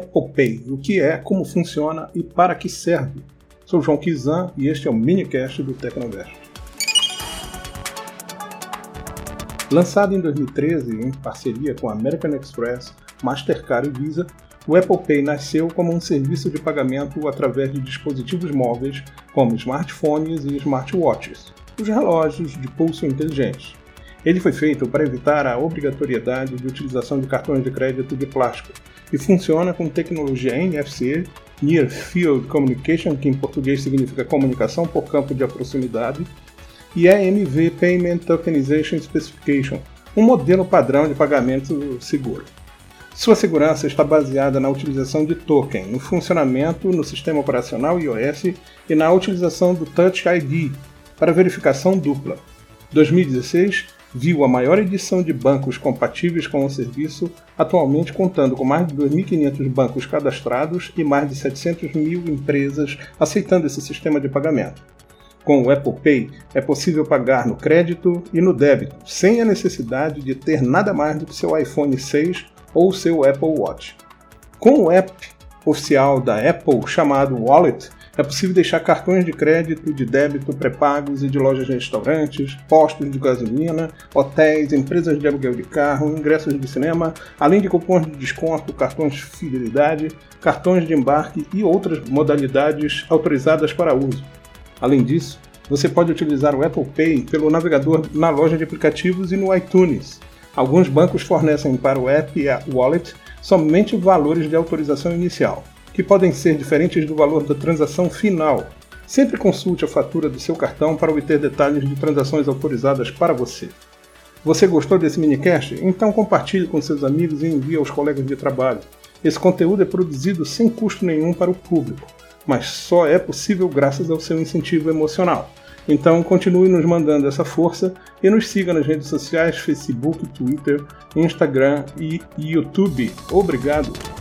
Pay, o que é, como funciona e para que serve. Sou João Kizan e este é o minicast do Tecnoverso. Lançado em 2013 em parceria com a American Express, Mastercard e Visa, o Apple Pay nasceu como um serviço de pagamento através de dispositivos móveis como smartphones e smartwatches, os relógios de pulso inteligentes. Ele foi feito para evitar a obrigatoriedade de utilização de cartões de crédito de plástico e funciona com tecnologia NFC, Near Field Communication, que em português significa comunicação por campo de proximidade, e EMV Payment Tokenization Specification, um modelo padrão de pagamento seguro. Sua segurança está baseada na utilização de token, no funcionamento no sistema operacional iOS e na utilização do Touch ID para verificação dupla. 2016 viu a maior edição de bancos compatíveis com o serviço, atualmente contando com mais de 2.500 bancos cadastrados e mais de 700 mil empresas aceitando esse sistema de pagamento. Com o Apple Pay, é possível pagar no crédito e no débito, sem a necessidade de ter nada mais do que seu iPhone 6 ou seu Apple Watch. Com o app oficial da Apple chamado Wallet, é possível deixar cartões de crédito, de débito pré-pagos e de lojas de restaurantes, postos de gasolina, hotéis, empresas de aluguel de carro, ingressos de cinema, além de cupons de desconto, cartões de fidelidade, cartões de embarque e outras modalidades autorizadas para uso. Além disso, você pode utilizar o Apple Pay pelo navegador na loja de aplicativos e no iTunes. Alguns bancos fornecem para o app e a wallet somente valores de autorização inicial que podem ser diferentes do valor da transação final. Sempre consulte a fatura do seu cartão para obter detalhes de transações autorizadas para você. Você gostou desse minicast? Então compartilhe com seus amigos e envie aos colegas de trabalho. Esse conteúdo é produzido sem custo nenhum para o público, mas só é possível graças ao seu incentivo emocional. Então continue nos mandando essa força e nos siga nas redes sociais Facebook, Twitter, Instagram e YouTube. Obrigado!